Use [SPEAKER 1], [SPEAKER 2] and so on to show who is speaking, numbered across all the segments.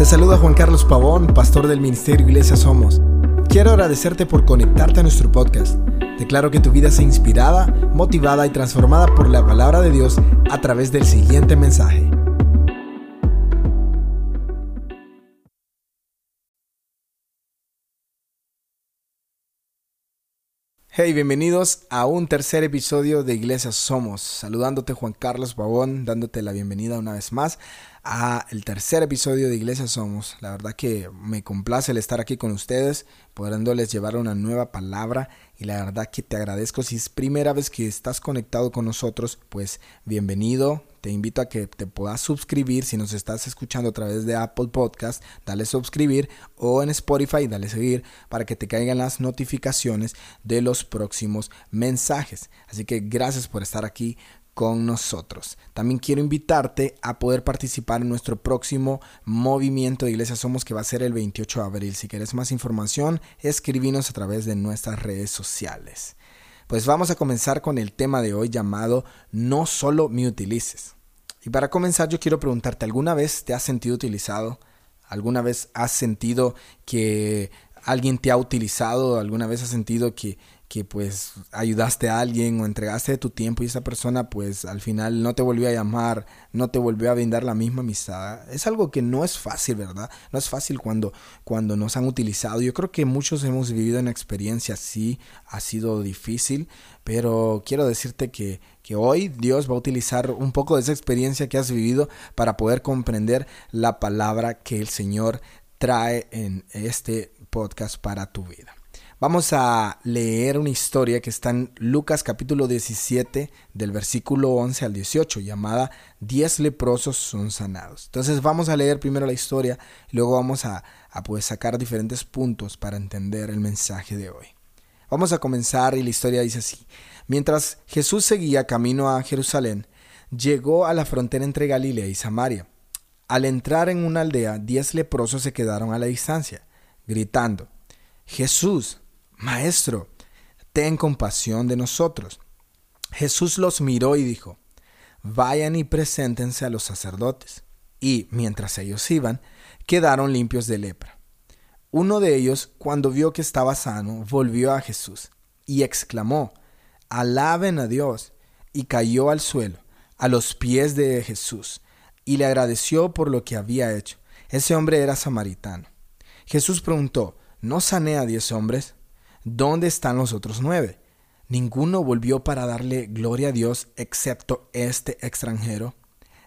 [SPEAKER 1] Te saluda Juan Carlos Pavón, pastor del Ministerio Iglesia Somos. Quiero agradecerte por conectarte a nuestro podcast. Declaro que tu vida sea inspirada, motivada y transformada por la palabra de Dios a través del siguiente mensaje. Hey, bienvenidos a un tercer episodio de Iglesia Somos. Saludándote Juan Carlos Pavón, dándote la bienvenida una vez más a el tercer episodio de Iglesia Somos. La verdad que me complace el estar aquí con ustedes, podrándoles llevar una nueva palabra y la verdad que te agradezco si es primera vez que estás conectado con nosotros, pues bienvenido. Te invito a que te puedas suscribir si nos estás escuchando a través de Apple Podcast, dale suscribir o en Spotify, dale seguir para que te caigan las notificaciones de los próximos mensajes. Así que gracias por estar aquí con nosotros. También quiero invitarte a poder participar en nuestro próximo movimiento de Iglesia Somos que va a ser el 28 de abril. Si quieres más información, escribinos a través de nuestras redes sociales. Pues vamos a comenzar con el tema de hoy llamado No solo me utilices. Y para comenzar yo quiero preguntarte, ¿alguna vez te has sentido utilizado? ¿Alguna vez has sentido que alguien te ha utilizado? ¿Alguna vez has sentido que que pues ayudaste a alguien o entregaste tu tiempo y esa persona pues al final no te volvió a llamar, no te volvió a brindar la misma amistad. Es algo que no es fácil, ¿verdad? No es fácil cuando, cuando nos han utilizado. Yo creo que muchos hemos vivido una experiencia así, ha sido difícil, pero quiero decirte que, que hoy Dios va a utilizar un poco de esa experiencia que has vivido para poder comprender la palabra que el Señor trae en este podcast para tu vida. Vamos a leer una historia que está en Lucas capítulo 17 del versículo 11 al 18 llamada Diez leprosos son sanados. Entonces vamos a leer primero la historia y luego vamos a, a pues sacar diferentes puntos para entender el mensaje de hoy. Vamos a comenzar y la historia dice así. Mientras Jesús seguía camino a Jerusalén, llegó a la frontera entre Galilea y Samaria. Al entrar en una aldea, diez leprosos se quedaron a la distancia, gritando, Jesús, Maestro, ten compasión de nosotros. Jesús los miró y dijo, Vayan y preséntense a los sacerdotes. Y, mientras ellos iban, quedaron limpios de lepra. Uno de ellos, cuando vio que estaba sano, volvió a Jesús y exclamó, Alaben a Dios, y cayó al suelo, a los pies de Jesús, y le agradeció por lo que había hecho. Ese hombre era samaritano. Jesús preguntó, ¿no sané a diez hombres? ¿Dónde están los otros nueve? Ninguno volvió para darle gloria a Dios excepto este extranjero.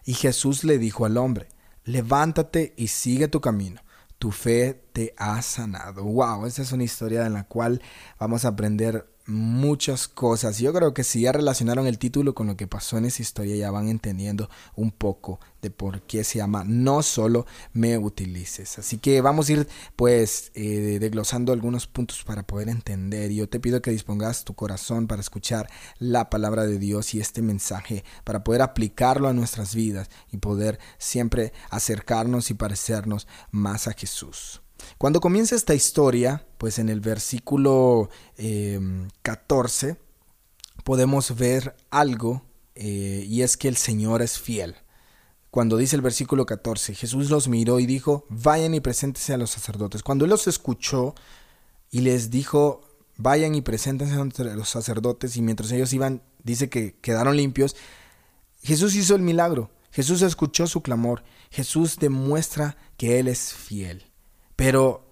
[SPEAKER 1] Y Jesús le dijo al hombre, levántate y sigue tu camino, tu fe te ha sanado. Wow, esa es una historia en la cual vamos a aprender muchas cosas. Yo creo que si ya relacionaron el título con lo que pasó en esa historia, ya van entendiendo un poco de por qué se llama No solo me utilices. Así que vamos a ir pues eh, desglosando algunos puntos para poder entender. Yo te pido que dispongas tu corazón para escuchar la palabra de Dios y este mensaje, para poder aplicarlo a nuestras vidas y poder siempre acercarnos y parecernos más a Jesús. Cuando comienza esta historia, pues en el versículo 14 em, podemos ver algo eh, y es que el Señor es fiel. Cuando dice el versículo 14, Jesús los miró y dijo, vayan y preséntense a los sacerdotes. Cuando Él los escuchó y les dijo, vayan y preséntense a los sacerdotes y mientras ellos iban, dice que quedaron limpios, Jesús hizo el milagro. Jesús escuchó su clamor. Jesús demuestra que Él es fiel. Pero,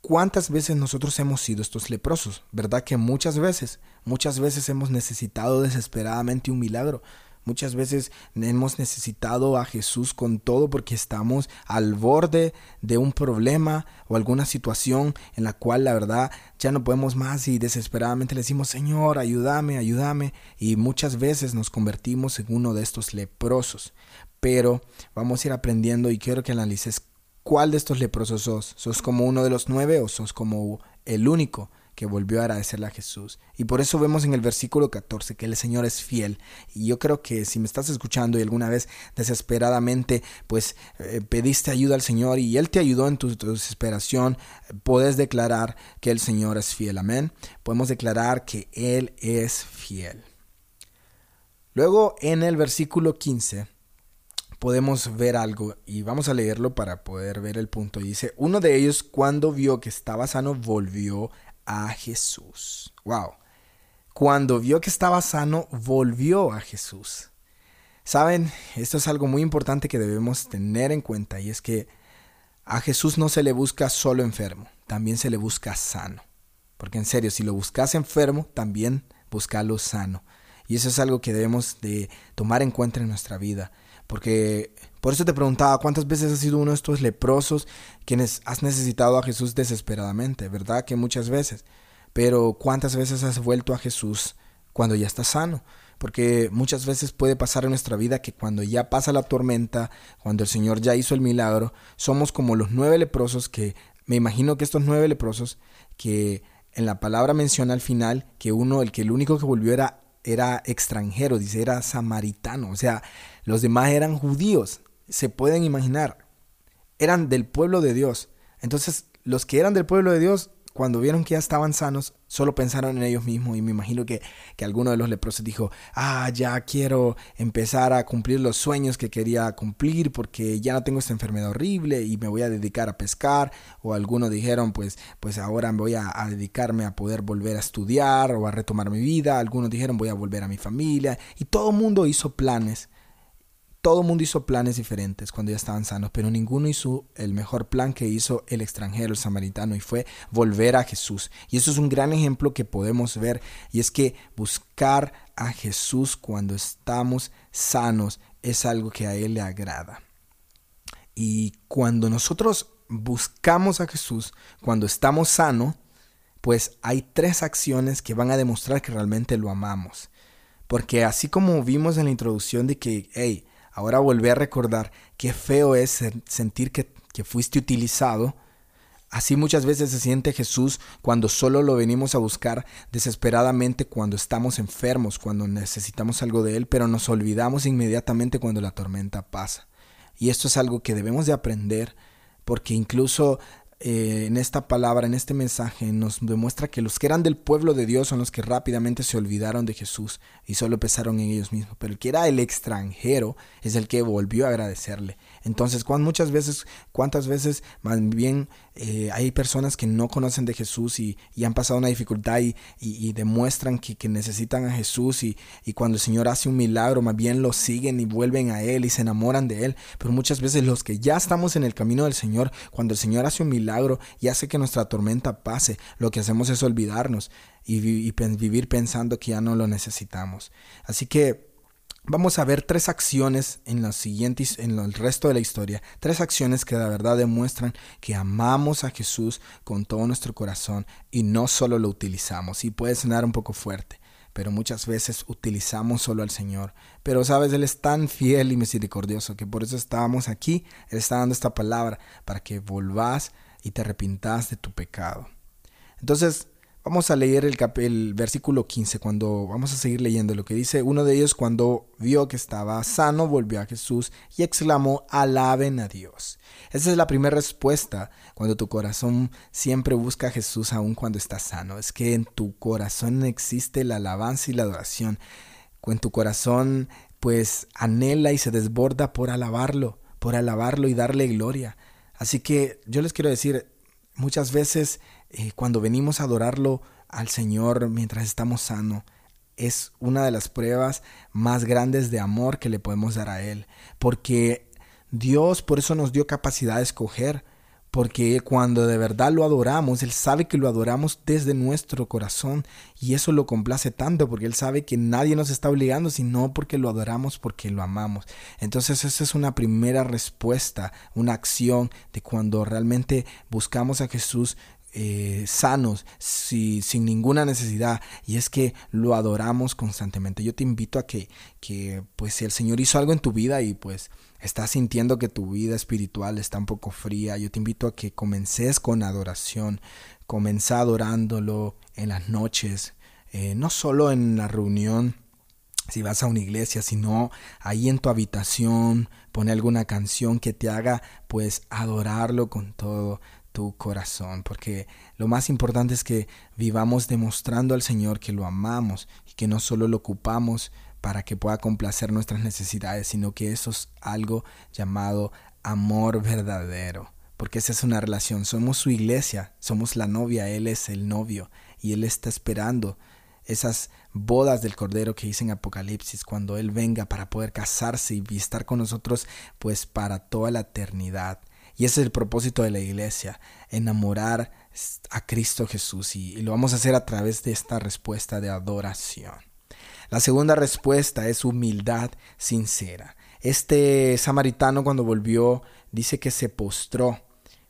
[SPEAKER 1] ¿cuántas veces nosotros hemos sido estos leprosos? ¿Verdad que muchas veces, muchas veces hemos necesitado desesperadamente un milagro? Muchas veces hemos necesitado a Jesús con todo porque estamos al borde de un problema o alguna situación en la cual la verdad ya no podemos más y desesperadamente le decimos Señor, ayúdame, ayúdame y muchas veces nos convertimos en uno de estos leprosos. Pero vamos a ir aprendiendo y quiero que analices ¿Cuál de estos leprosos sos? ¿Sos como uno de los nueve o sos como el único que volvió a agradecerle a Jesús? Y por eso vemos en el versículo 14 que el Señor es fiel. Y yo creo que si me estás escuchando y alguna vez desesperadamente pues eh, pediste ayuda al Señor y Él te ayudó en tu, tu desesperación, puedes declarar que el Señor es fiel. Amén. Podemos declarar que Él es fiel. Luego en el versículo 15 podemos ver algo y vamos a leerlo para poder ver el punto. Dice, uno de ellos cuando vio que estaba sano volvió a Jesús. Wow. Cuando vio que estaba sano volvió a Jesús. Saben, esto es algo muy importante que debemos tener en cuenta y es que a Jesús no se le busca solo enfermo, también se le busca sano. Porque en serio, si lo buscas enfermo, también búscalo sano. Y eso es algo que debemos de tomar en cuenta en nuestra vida. Porque por eso te preguntaba, ¿cuántas veces has sido uno de estos leprosos quienes has necesitado a Jesús desesperadamente? ¿Verdad que muchas veces? Pero ¿cuántas veces has vuelto a Jesús cuando ya estás sano? Porque muchas veces puede pasar en nuestra vida que cuando ya pasa la tormenta, cuando el Señor ya hizo el milagro, somos como los nueve leprosos que, me imagino que estos nueve leprosos que en la palabra menciona al final que uno, el que el único que volvió era, era extranjero, dice, era samaritano, o sea, los demás eran judíos, se pueden imaginar, eran del pueblo de Dios. Entonces, los que eran del pueblo de Dios cuando vieron que ya estaban sanos, solo pensaron en ellos mismos. Y me imagino que, que alguno de los leprosos dijo, ah, ya quiero empezar a cumplir los sueños que quería cumplir porque ya no tengo esta enfermedad horrible y me voy a dedicar a pescar o algunos dijeron, pues, pues ahora voy a, a dedicarme a poder volver a estudiar o a retomar mi vida, algunos dijeron voy a volver a mi familia y todo el mundo hizo planes todo el mundo hizo planes diferentes cuando ya estaban sanos, pero ninguno hizo el mejor plan que hizo el extranjero, el samaritano, y fue volver a Jesús. Y eso es un gran ejemplo que podemos ver, y es que buscar a Jesús cuando estamos sanos es algo que a Él le agrada. Y cuando nosotros buscamos a Jesús, cuando estamos sanos, pues hay tres acciones que van a demostrar que realmente lo amamos. Porque así como vimos en la introducción de que, hey, Ahora volví a recordar qué feo es sentir que, que fuiste utilizado. Así muchas veces se siente Jesús cuando solo lo venimos a buscar desesperadamente cuando estamos enfermos, cuando necesitamos algo de Él, pero nos olvidamos inmediatamente cuando la tormenta pasa. Y esto es algo que debemos de aprender porque incluso eh, en esta palabra, en este mensaje, nos demuestra que los que eran del pueblo de Dios son los que rápidamente se olvidaron de Jesús y solo pensaron en ellos mismos. Pero el que era el extranjero es el que volvió a agradecerle. Entonces, muchas veces, cuántas veces más bien eh, hay personas que no conocen de Jesús y, han pasado una dificultad y, demuestran que, que, necesitan a Jesús y, y cuando el Señor hace un milagro, más bien lo siguen y vuelven a Él y se enamoran de Él. Pero muchas veces los que ya estamos en el camino del Señor, cuando el Señor hace un milagro y hace que nuestra tormenta pase, lo que hacemos es olvidarnos y, vivir pensando que ya no lo necesitamos. Así que Vamos a ver tres acciones en los siguientes, en el resto de la historia, tres acciones que de verdad demuestran que amamos a Jesús con todo nuestro corazón y no solo lo utilizamos. Y puede sonar un poco fuerte, pero muchas veces utilizamos solo al Señor. Pero sabes, Él es tan fiel y misericordioso que por eso estábamos aquí. Él está dando esta palabra para que volvás y te arrepintas de tu pecado. Entonces, Vamos a leer el, el, versículo 15 cuando vamos a seguir leyendo lo que dice. Uno de ellos cuando vio que estaba sano volvió a Jesús y exclamó, alaben a Dios. Esa es la primera respuesta cuando tu corazón siempre busca a Jesús aun cuando está sano. Es que en tu corazón existe la alabanza y la adoración. En tu corazón pues anhela y se desborda por alabarlo, por alabarlo y darle gloria. Así que yo les quiero decir, muchas veces eh, cuando venimos a adorarlo al Señor mientras estamos sanos, es una de las pruebas más grandes de amor que le podemos dar a Él. Porque Dios por eso nos dio capacidad de escoger. Porque cuando de verdad lo adoramos, Él sabe que lo adoramos desde nuestro corazón y eso lo complace tanto porque Él sabe que nadie nos está obligando, sino porque lo adoramos, porque lo amamos. Entonces esa es una primera respuesta, una acción de cuando realmente buscamos a Jesús eh, sanos, sin ninguna necesidad, y es que lo adoramos constantemente. Yo te invito a que, que, pues, si el Señor hizo algo en tu vida y pues estás sintiendo que tu vida espiritual está un poco fría, yo te invito a que comences con adoración, comenzá adorándolo en las noches, eh, no solo en la reunión, si vas a una iglesia, sino ahí en tu habitación, pone alguna canción que te haga pues adorarlo con todo tu corazón, porque lo más importante es que vivamos demostrando al Señor que lo amamos y que no solo lo ocupamos para que pueda complacer nuestras necesidades, sino que eso es algo llamado amor verdadero. Porque esa es una relación. Somos su iglesia, somos la novia, Él es el novio y Él está esperando esas bodas del Cordero que dice en Apocalipsis, cuando Él venga para poder casarse y estar con nosotros pues para toda la eternidad. Y ese es el propósito de la iglesia, enamorar a Cristo Jesús y, lo vamos a hacer a través de esta respuesta de adoración. La segunda respuesta es humildad sincera. Este samaritano cuando volvió dice que se postró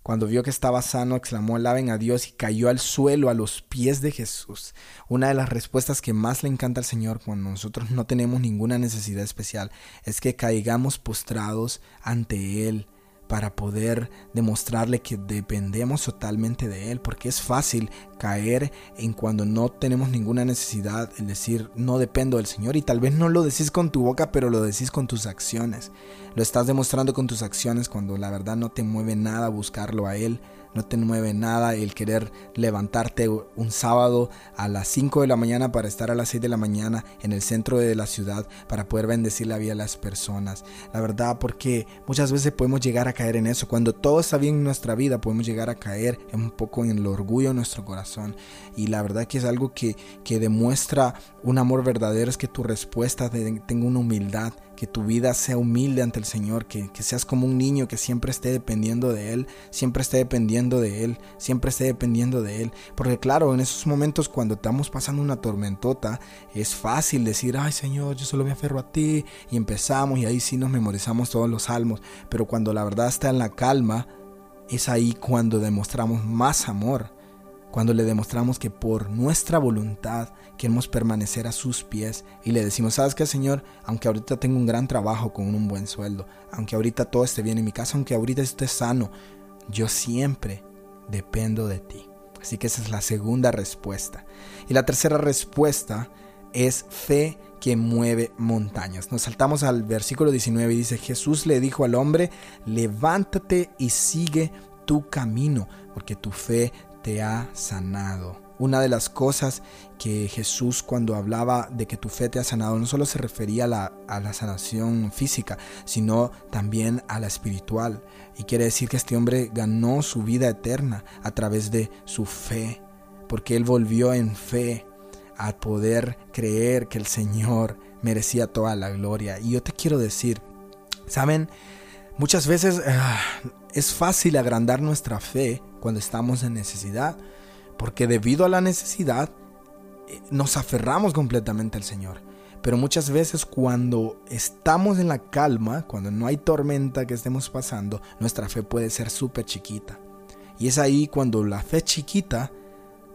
[SPEAKER 1] cuando vio que estaba sano, exclamó, alaben a Dios y cayó al suelo a los pies de Jesús. Una de las respuestas que más le encanta al Señor cuando nosotros no tenemos ninguna necesidad especial es que caigamos postrados ante Él para poder demostrarle que dependemos totalmente de Él, porque es fácil caer en cuando no tenemos ninguna necesidad, en decir no dependo del Señor y tal vez no lo decís con tu boca, pero lo decís con tus acciones. Lo estás demostrando con tus acciones cuando la verdad no te mueve nada buscarlo a Él, no te mueve nada el querer levantarte un sábado a las 5 de la mañana para estar a las 6 de la mañana en el centro de la ciudad para poder bendecir la vida de las personas. La verdad, porque muchas veces podemos llegar a caer en eso. Cuando todo está bien en nuestra vida, podemos llegar a caer un poco en el orgullo de nuestro corazón. Y la verdad que es algo que, que demuestra un amor verdadero, es que tu respuesta tenga una humildad que tu vida sea humilde ante el Señor, que, que, seas como un niño que siempre esté dependiendo de Él, siempre esté dependiendo de Él, siempre esté dependiendo de Él. Porque claro, en esos momentos cuando estamos pasando una tormentota, es fácil decir, ay Señor, yo solo me aferro a ti, y empezamos y ahí sí nos memorizamos todos los salmos, pero cuando la verdad está en la calma, es ahí cuando demostramos más amor cuando le demostramos que por nuestra voluntad queremos permanecer a sus pies y le decimos, sabes qué Señor, aunque ahorita tengo un gran trabajo con un buen sueldo, aunque ahorita todo esté bien en mi casa, aunque ahorita esté sano, yo siempre dependo de ti. Así que esa es la segunda respuesta. Y la tercera respuesta es fe que mueve montañas. Nos saltamos al versículo 19 y dice, Jesús le dijo al hombre, levántate y sigue tu camino, porque tu fe te ha sanado. Una de las cosas que Jesús cuando hablaba de que tu fe te ha sanado no solo se refería a la, sanación física, sino también a la espiritual. Y quiere decir que este hombre ganó su vida eterna a través de su fe, porque él volvió en fe a poder creer que el Señor merecía toda la gloria. Y yo te quiero decir, ¿saben? Muchas veces ah, es fácil agrandar nuestra fe cuando estamos en necesidad, porque debido a la necesidad eh, nos aferramos completamente al Señor. Pero muchas veces cuando estamos en la calma, cuando no hay tormenta que estemos pasando, nuestra fe puede ser súper chiquita. Y es ahí cuando la fe chiquita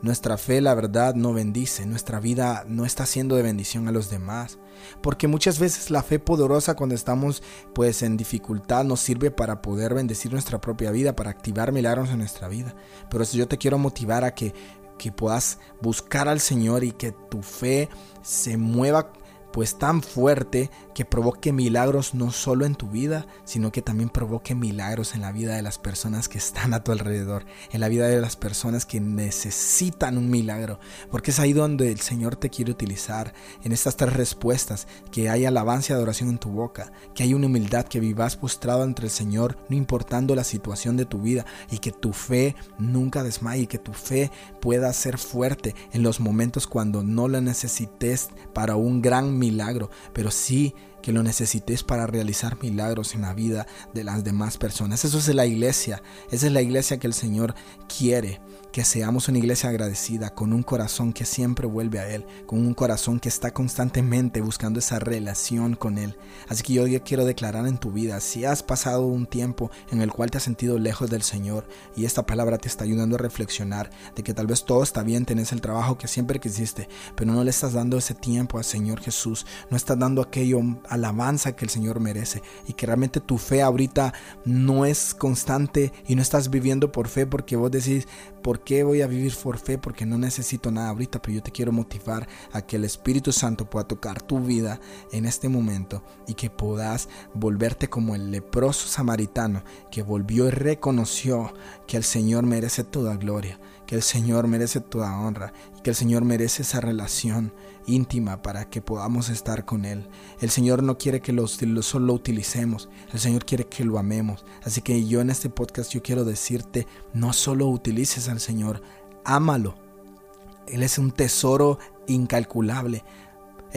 [SPEAKER 1] nuestra fe, la verdad, no bendice, nuestra vida no está siendo de bendición a los demás. Porque muchas veces la fe poderosa cuando estamos pues en dificultad nos sirve para poder bendecir nuestra propia vida, para activar milagros en nuestra vida. Pero yo te quiero motivar a que, que puedas buscar al Señor y que tu fe se mueva pues tan fuerte que provoque milagros no solo en tu vida, sino que también provoque milagros en la vida de las personas que están a tu alrededor, en la vida de las personas que necesitan un milagro, porque es ahí donde el Señor te quiere utilizar, en estas tres respuestas, que hay alabanza y adoración en tu boca, que hay una humildad, que vivas postrado ante el Señor, no importando la situación de tu vida, y que tu fe nunca desmaye, que tu fe pueda ser fuerte en los momentos cuando no la necesites para un gran milagro milagro, pero sí que lo necesites para realizar milagros en la vida de las demás personas. Eso es la iglesia, esa es la iglesia que el Señor quiere que seamos una iglesia agradecida, con un corazón que siempre vuelve a Él, con un corazón que está constantemente buscando esa relación con Él. Así que yo quiero declarar en tu vida, si has pasado un tiempo en el cual te has sentido lejos del Señor y esta palabra te está ayudando a reflexionar de que tal vez todo está bien, tenés el trabajo que siempre quisiste, pero no le estás dando ese tiempo al Señor Jesús, no estás dando aquello alabanza que el Señor merece y que realmente tu fe ahorita no es constante y no estás viviendo por fe porque vos decís, ¿por qué voy a vivir por fe? Porque no necesito nada ahorita, pero yo te quiero motivar a que el Espíritu Santo pueda tocar tu vida en este momento y que puedas volverte como el leproso samaritano que volvió y reconoció que el Señor merece toda gloria que el Señor merece toda honra y que el Señor merece esa relación íntima para que podamos estar con Él. El Señor no quiere que lo, solo lo utilicemos, el Señor quiere que lo amemos. Así que yo en este podcast yo quiero decirte, no solo utilices al Señor, ámalo. Él es un tesoro incalculable.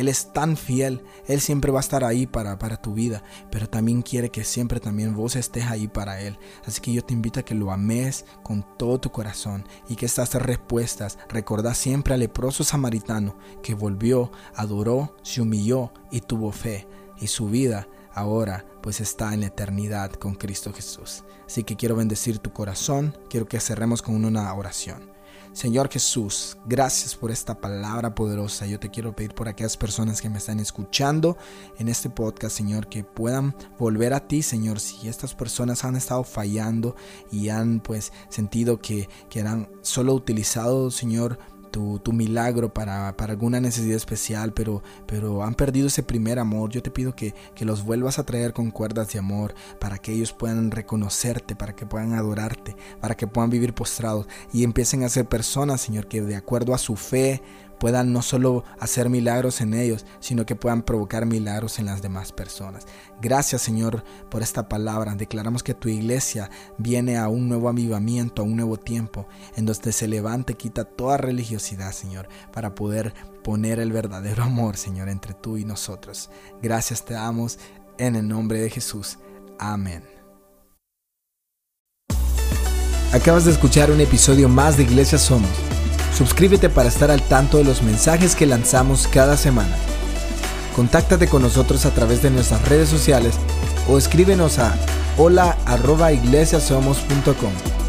[SPEAKER 1] Él es tan fiel, Él siempre va a estar ahí para, para tu vida, pero también quiere que siempre también vos estés ahí para Él. Así que yo te invito a que lo ames con todo tu corazón y que estas respuestas, recordá siempre al leproso samaritano que volvió, adoró, se humilló y tuvo fe y su vida ahora pues está en la eternidad con Cristo Jesús. Así que quiero bendecir tu corazón, quiero que cerremos con una oración. Señor Jesús, gracias por esta palabra poderosa. Yo te quiero pedir por aquellas personas que me están escuchando en este podcast, Señor, que puedan volver a ti, Señor. Si estas personas han estado fallando y han pues sentido que, que eran solo utilizados, Señor, tu, milagro para, para, alguna necesidad especial, pero, pero han perdido ese primer amor. Yo te pido que, que los vuelvas a traer con cuerdas de amor para que ellos puedan reconocerte, para que puedan adorarte, para que puedan vivir postrados y empiecen a ser personas, Señor, que de acuerdo a su fe puedan no solo hacer milagros en ellos, sino que puedan provocar milagros en las demás personas. Gracias Señor por esta palabra. Declaramos que tu iglesia viene a un nuevo avivamiento, a un nuevo tiempo, en donde se levante, quita toda religiosidad, Señor, para poder poner el verdadero amor, Señor, entre tú y nosotros. Gracias te damos en el nombre de Jesús. Amén. Acabas de escuchar un episodio más de Iglesia Somos. Suscríbete para estar al tanto de los mensajes que lanzamos cada semana. Contáctate con nosotros a través de nuestras redes sociales o escríbenos a hola@iglesiasomos.com.